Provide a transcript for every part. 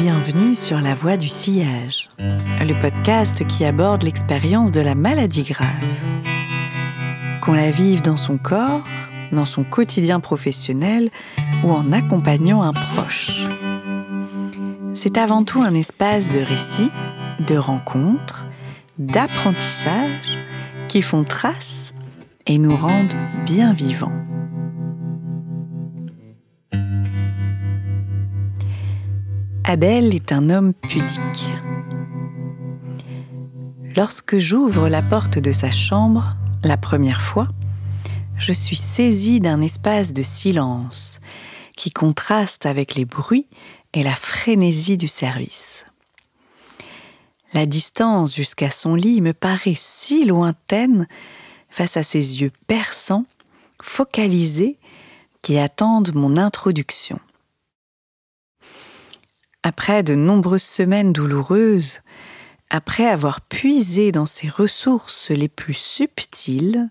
Bienvenue sur La Voie du Sillage, le podcast qui aborde l'expérience de la maladie grave. Qu'on la vive dans son corps, dans son quotidien professionnel ou en accompagnant un proche. C'est avant tout un espace de récit, de rencontres, d'apprentissage qui font trace et nous rendent bien vivants. Abel est un homme pudique. Lorsque j'ouvre la porte de sa chambre, la première fois, je suis saisie d'un espace de silence qui contraste avec les bruits et la frénésie du service. La distance jusqu'à son lit me paraît si lointaine face à ses yeux perçants, focalisés, qui attendent mon introduction. Après de nombreuses semaines douloureuses, après avoir puisé dans ses ressources les plus subtiles,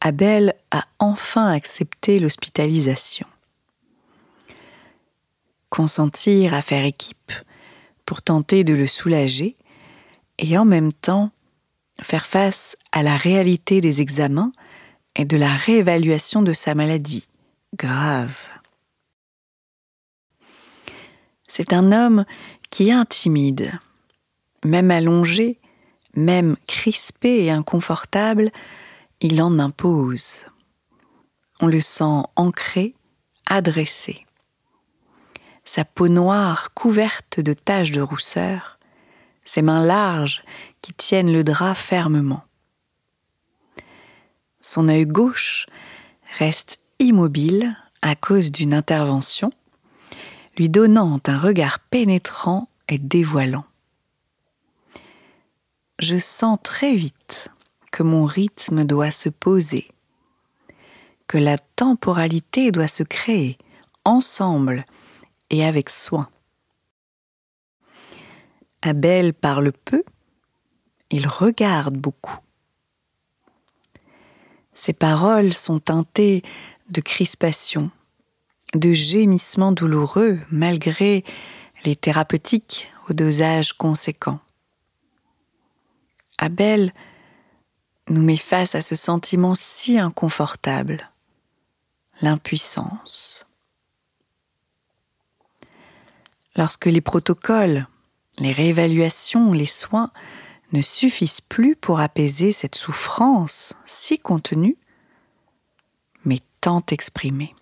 Abel a enfin accepté l'hospitalisation. Consentir à faire équipe pour tenter de le soulager et en même temps faire face à la réalité des examens et de la réévaluation de sa maladie grave. C'est un homme qui intimide. Même allongé, même crispé et inconfortable, il en impose. On le sent ancré, adressé. Sa peau noire couverte de taches de rousseur, ses mains larges qui tiennent le drap fermement. Son œil gauche reste immobile à cause d'une intervention lui donnant un regard pénétrant et dévoilant. Je sens très vite que mon rythme doit se poser, que la temporalité doit se créer ensemble et avec soin. Abel parle peu, il regarde beaucoup. Ses paroles sont teintées de crispation, de gémissements douloureux malgré les thérapeutiques au dosage conséquent. Abel nous met face à ce sentiment si inconfortable, l'impuissance. Lorsque les protocoles, les réévaluations, les soins ne suffisent plus pour apaiser cette souffrance si contenue, mais tant exprimée.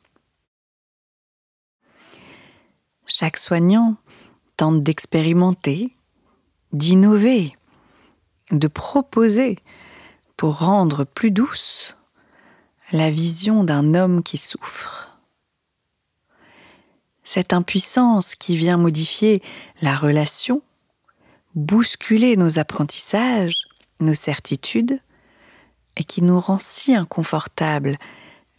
Chaque soignant tente d'expérimenter, d'innover, de proposer pour rendre plus douce la vision d'un homme qui souffre. Cette impuissance qui vient modifier la relation, bousculer nos apprentissages, nos certitudes, et qui nous rend si inconfortables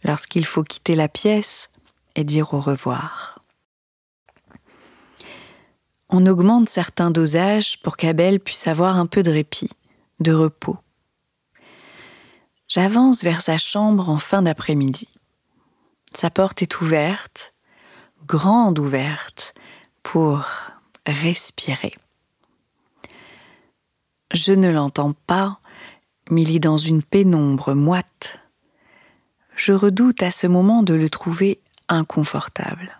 lorsqu'il faut quitter la pièce et dire au revoir on augmente certains dosages pour qu'Abel puisse avoir un peu de répit, de repos. J'avance vers sa chambre en fin d'après-midi. Sa porte est ouverte, grande ouverte, pour respirer. Je ne l'entends pas, mais il est dans une pénombre moite. Je redoute à ce moment de le trouver inconfortable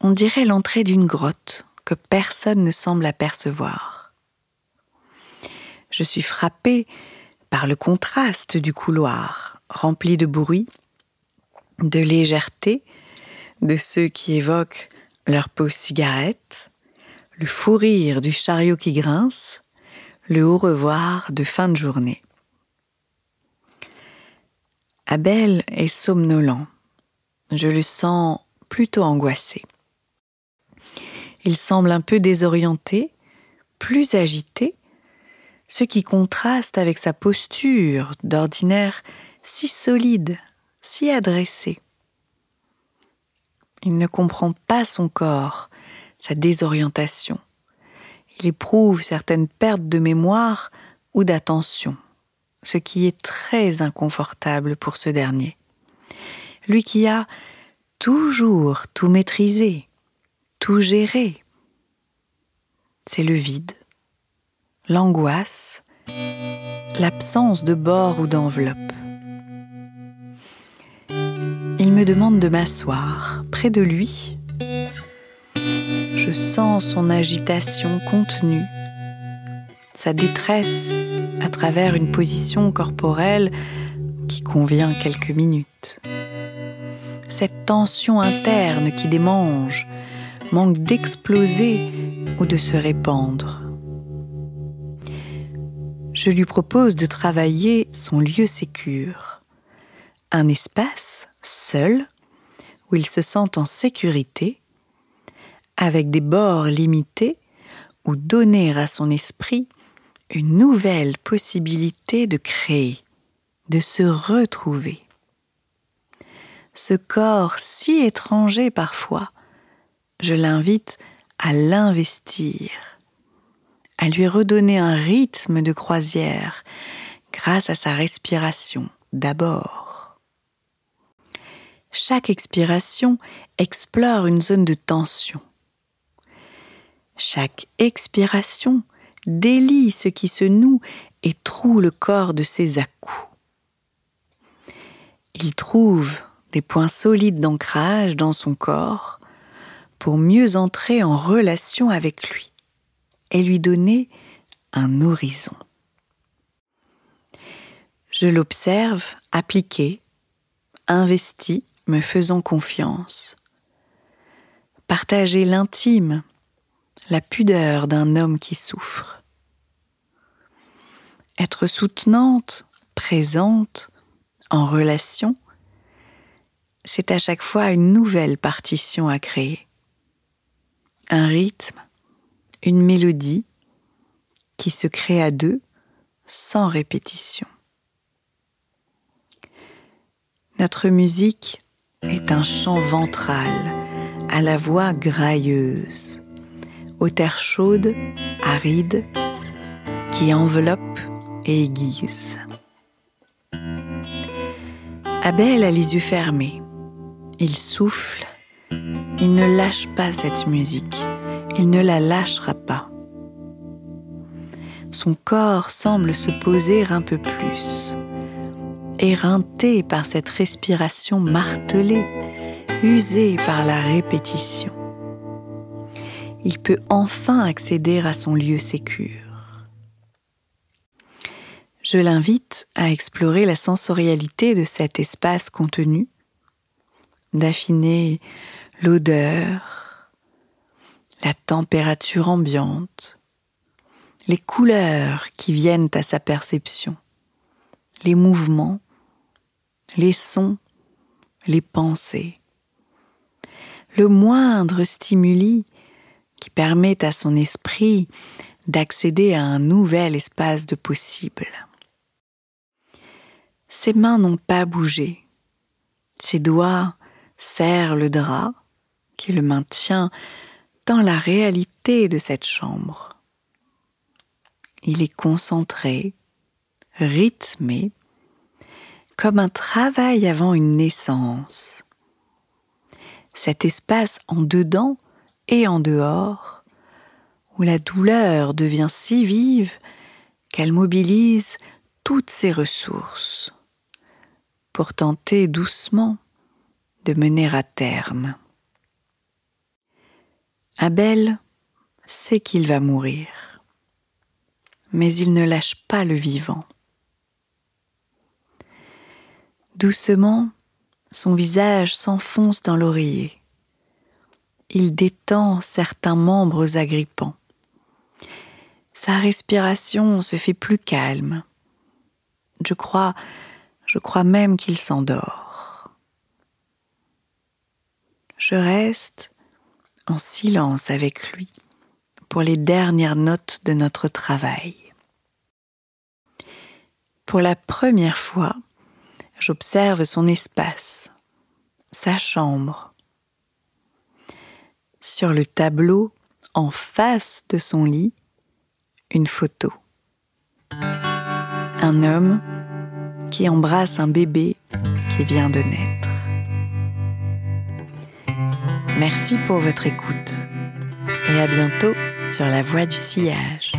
on dirait l'entrée d'une grotte que personne ne semble apercevoir. Je suis frappée par le contraste du couloir, rempli de bruit, de légèreté, de ceux qui évoquent leur peau cigarette, le fou rire du chariot qui grince, le au revoir de fin de journée. Abel est somnolent. Je le sens plutôt angoissé. Il semble un peu désorienté, plus agité, ce qui contraste avec sa posture d'ordinaire si solide, si adressée. Il ne comprend pas son corps, sa désorientation. Il éprouve certaines pertes de mémoire ou d'attention, ce qui est très inconfortable pour ce dernier. Lui qui a toujours tout maîtrisé, tout gérer. C'est le vide, l'angoisse, l'absence de bord ou d'enveloppe. Il me demande de m'asseoir près de lui. Je sens son agitation contenue, sa détresse à travers une position corporelle qui convient quelques minutes. Cette tension interne qui démange, manque d'exploser ou de se répandre. Je lui propose de travailler son lieu sécure, un espace seul où il se sent en sécurité, avec des bords limités, ou donner à son esprit une nouvelle possibilité de créer, de se retrouver. Ce corps si étranger parfois, je l'invite à l'investir, à lui redonner un rythme de croisière grâce à sa respiration d'abord. Chaque expiration explore une zone de tension. Chaque expiration délie ce qui se noue et troue le corps de ses à-coups. Il trouve des points solides d'ancrage dans son corps pour mieux entrer en relation avec lui et lui donner un horizon. Je l'observe appliqué, investi, me faisant confiance. Partager l'intime, la pudeur d'un homme qui souffre. Être soutenante, présente, en relation, c'est à chaque fois une nouvelle partition à créer. Un rythme, une mélodie qui se crée à deux sans répétition. Notre musique est un chant ventral à la voix grailleuse, aux terres chaudes, arides, qui enveloppent et aiguisent. Abel a les yeux fermés. Il souffle. Il ne lâche pas cette musique. Il ne la lâchera pas. Son corps semble se poser un peu plus, éreinté par cette respiration martelée, usée par la répétition. Il peut enfin accéder à son lieu sécure je l'invite à explorer la sensorialité de cet espace contenu, d'affiner l'odeur, la température ambiante, les couleurs qui viennent à sa perception, les mouvements, les sons, les pensées. Le moindre stimuli qui permet à son esprit d'accéder à un nouvel espace de possible. Ses mains n'ont pas bougé. Ses doigts serrent le drap qui le maintient dans la réalité de cette chambre. Il est concentré, rythmé, comme un travail avant une naissance. Cet espace en dedans et en dehors, où la douleur devient si vive qu'elle mobilise toutes ses ressources pour tenter doucement de mener à terme. Abel sait qu'il va mourir, mais il ne lâche pas le vivant. Doucement, son visage s'enfonce dans l'oreiller. Il détend certains membres agrippants. Sa respiration se fait plus calme. Je crois je crois même qu'il s'endort. Je reste en silence avec lui pour les dernières notes de notre travail. Pour la première fois, j'observe son espace, sa chambre. Sur le tableau, en face de son lit, une photo. Un homme qui embrasse un bébé qui vient de naître. Merci pour votre écoute et à bientôt sur la voie du sillage.